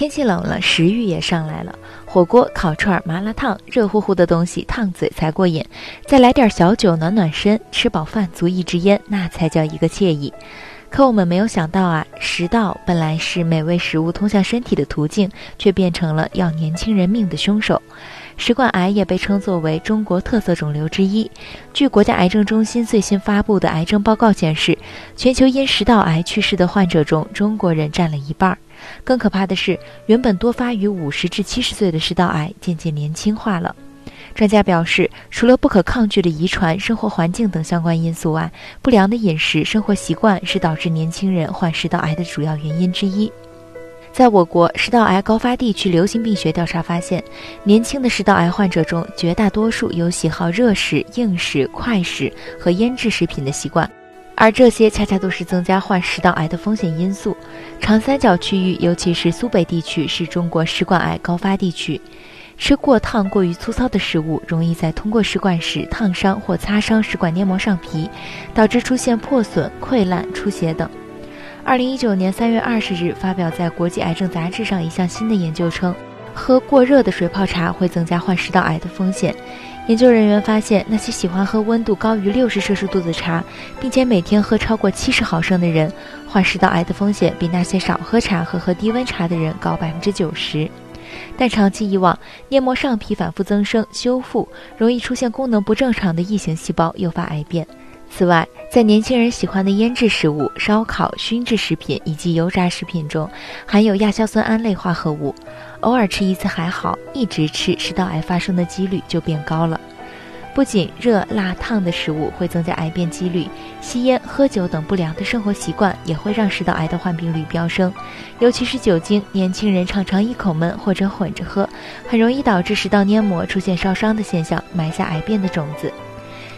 天气冷了，食欲也上来了。火锅、烤串、麻辣烫，热乎乎的东西烫嘴才过瘾。再来点小酒暖暖身，吃饱饭足一支烟，那才叫一个惬意。可我们没有想到啊，食道本来是美味食物通向身体的途径，却变成了要年轻人命的凶手。食管癌也被称作为中国特色肿瘤之一。据国家癌症中心最新发布的癌症报告显示，全球因食道癌去世的患者中，中国人占了一半。更可怕的是，原本多发于五十至七十岁的食道癌渐渐年轻化了。专家表示，除了不可抗拒的遗传、生活环境等相关因素外，不良的饮食生活习惯是导致年轻人患食道癌的主要原因之一。在我国食道癌高发地区流行病学调查发现，年轻的食道癌患者中，绝大多数有喜好热食、硬食、快食和腌制食品的习惯。而这些恰恰都是增加患食道癌的风险因素。长三角区域，尤其是苏北地区，是中国食管癌高发地区。吃过烫、过于粗糙的食物，容易在通过食管时烫伤或擦伤食管黏膜上皮，导致出现破损、溃烂、出血等。二零一九年三月二十日发表在《国际癌症杂志》上一项新的研究称，喝过热的水泡茶会增加患食道癌的风险。研究人员发现，那些喜欢喝温度高于六十摄氏度的茶，并且每天喝超过七十毫升的人，患食道癌的风险比那些少喝茶和喝低温茶的人高百分之九十。但长期以往，黏膜上皮反复增生、修复，容易出现功能不正常的异型细胞，诱发癌变。此外，在年轻人喜欢的腌制食物、烧烤、熏制食品以及油炸食品中，含有亚硝酸胺类化合物。偶尔吃一次还好，一直吃，食道癌发生的几率就变高了。不仅热辣烫的食物会增加癌变几率，吸烟、喝酒等不良的生活习惯也会让食道癌的患病率飙升。尤其是酒精，年轻人常常一口闷或者混着喝，很容易导致食道黏膜出现烧伤的现象，埋下癌变的种子。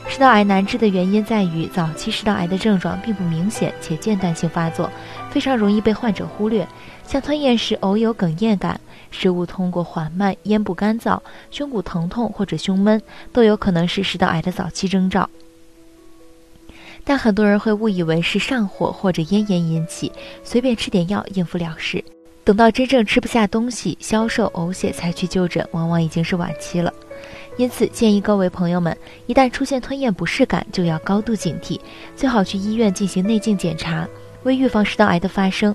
食道癌难治的原因在于，早期食道癌的症状并不明显且间断性发作，非常容易被患者忽略。像吞咽时偶有哽咽感、食物通过缓慢、咽部干燥、胸骨疼痛或者胸闷，都有可能是食道癌的早期征兆。但很多人会误以为是上火或者咽炎引起，随便吃点药应付了事。等到真正吃不下东西、消瘦、呕血才去就诊，往往已经是晚期了。因此，建议各位朋友们，一旦出现吞咽不适感，就要高度警惕，最好去医院进行内镜检查，为预防食道癌的发生。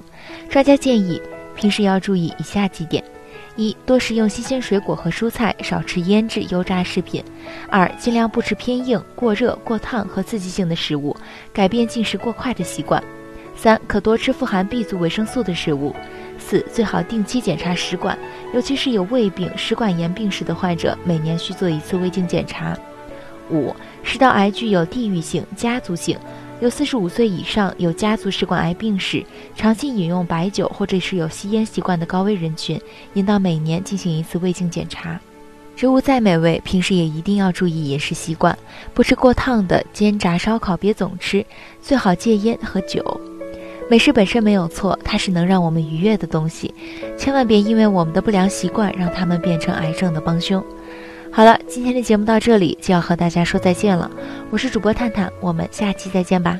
专家建议，平时要注意以下几点：一、多食用新鲜水果和蔬菜，少吃腌制、油炸食品；二、尽量不吃偏硬、过热、过烫和刺激性的食物，改变进食过快的习惯；三、可多吃富含 B 族维生素的食物。四最好定期检查食管，尤其是有胃病、食管炎病史的患者，每年需做一次胃镜检查。五，食道癌具有地域性、家族性，有四十五岁以上有家族食管癌病史、长期饮用白酒或者是有吸烟习惯的高危人群，应当每年进行一次胃镜检查。食物再美味，平时也一定要注意饮食习惯，不吃过烫的煎炸烧烤，别总吃，最好戒烟和酒。美食本身没有错，它是能让我们愉悦的东西，千万别因为我们的不良习惯让它们变成癌症的帮凶。好了，今天的节目到这里就要和大家说再见了，我是主播探探，我们下期再见吧。